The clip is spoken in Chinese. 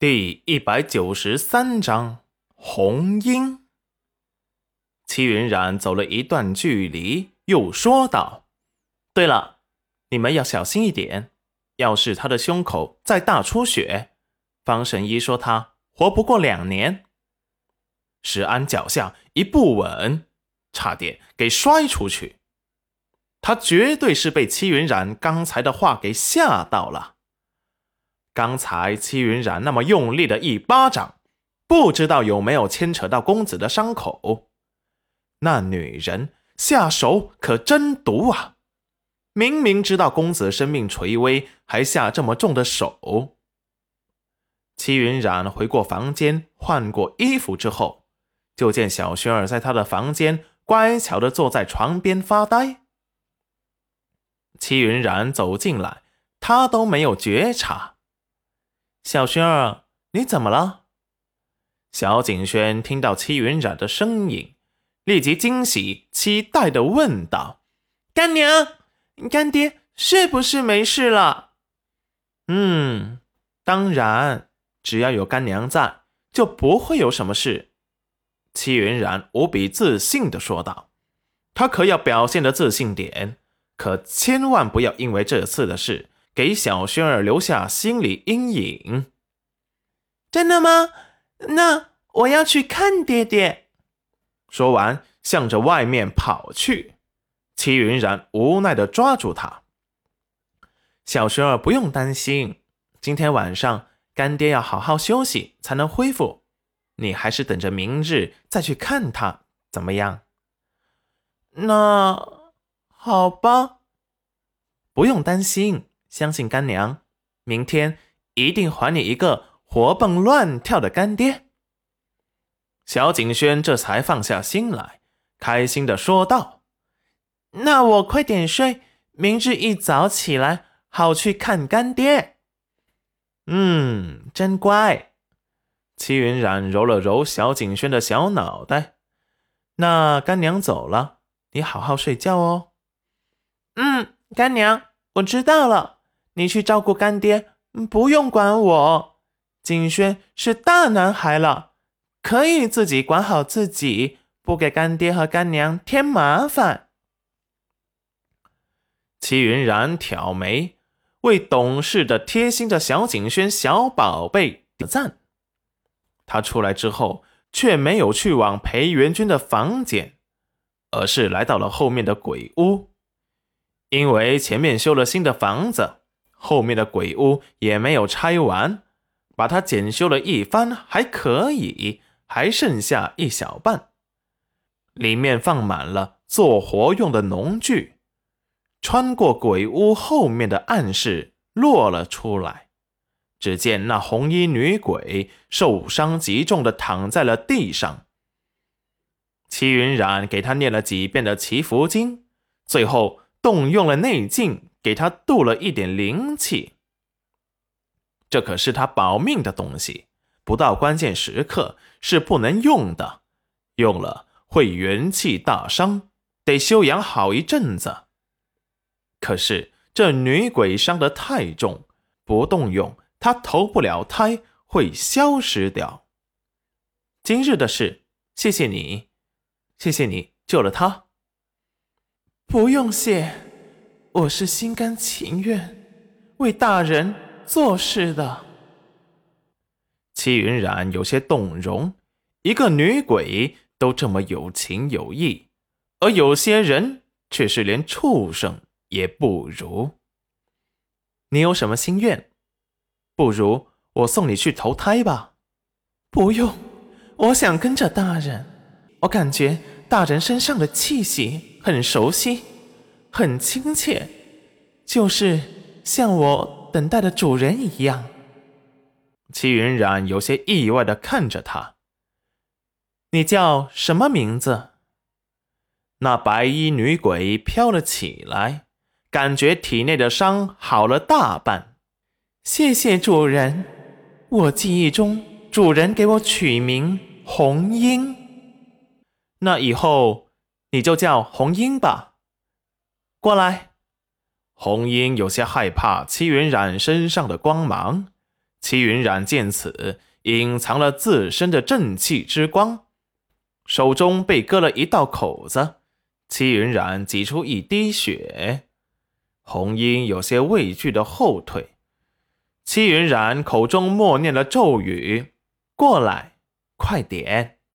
第一百九十三章红樱。戚云染走了一段距离，又说道：“对了，你们要小心一点。要是他的胸口再大出血，方神医说他活不过两年。”石安脚下一不稳，差点给摔出去。他绝对是被齐云染刚才的话给吓到了。刚才戚云染那么用力的一巴掌，不知道有没有牵扯到公子的伤口。那女人下手可真毒啊！明明知道公子生命垂危，还下这么重的手。戚云染回过房间，换过衣服之后，就见小轩儿在他的房间乖巧的坐在床边发呆。戚云染走进来，他都没有觉察。小轩儿，你怎么了？小景轩听到戚云染的声音，立即惊喜、期待的问道：“干娘，干爹是不是没事了？”“嗯，当然，只要有干娘在，就不会有什么事。”戚云染无比自信的说道。他可要表现的自信点，可千万不要因为这次的事。给小轩儿留下心理阴影。真的吗？那我要去看爹爹。说完，向着外面跑去。齐云然无奈的抓住他。小轩儿不用担心，今天晚上干爹要好好休息才能恢复。你还是等着明日再去看他怎么样？那好吧，不用担心。相信干娘，明天一定还你一个活蹦乱跳的干爹。小景轩这才放下心来，开心的说道：“那我快点睡，明日一早起来好去看干爹。”嗯，真乖。戚云染揉了揉小景轩的小脑袋。那干娘走了，你好好睡觉哦。嗯，干娘，我知道了。你去照顾干爹，不用管我。景轩是大男孩了，可以自己管好自己，不给干爹和干娘添麻烦。齐云然挑眉，为懂事的贴心的小景轩小宝贝点赞。他出来之后，却没有去往裴元君的房间，而是来到了后面的鬼屋，因为前面修了新的房子。后面的鬼屋也没有拆完，把它检修了一番，还可以，还剩下一小半。里面放满了做活用的农具。穿过鬼屋后面的暗室，落了出来。只见那红衣女鬼受伤极重的躺在了地上。齐云染给她念了几遍的祈福经，最后动用了内劲。给他镀了一点灵气，这可是他保命的东西，不到关键时刻是不能用的，用了会元气大伤，得休养好一阵子。可是这女鬼伤得太重，不动用她投不了胎，会消失掉。今日的事，谢谢你，谢谢你救了她。不用谢。我是心甘情愿为大人做事的。戚云染有些动容，一个女鬼都这么有情有义，而有些人却是连畜生也不如。你有什么心愿？不如我送你去投胎吧。不用，我想跟着大人。我感觉大人身上的气息很熟悉。很亲切，就是像我等待的主人一样。齐云染有些意外的看着他：“你叫什么名字？”那白衣女鬼飘了起来，感觉体内的伤好了大半。谢谢主人，我记忆中主人给我取名红英。那以后你就叫红英吧。过来，红英有些害怕戚云染身上的光芒，戚云染见此，隐藏了自身的正气之光，手中被割了一道口子。戚云染挤出一滴血，红英有些畏惧的后退。戚云染口中默念了咒语：“过来，快点。”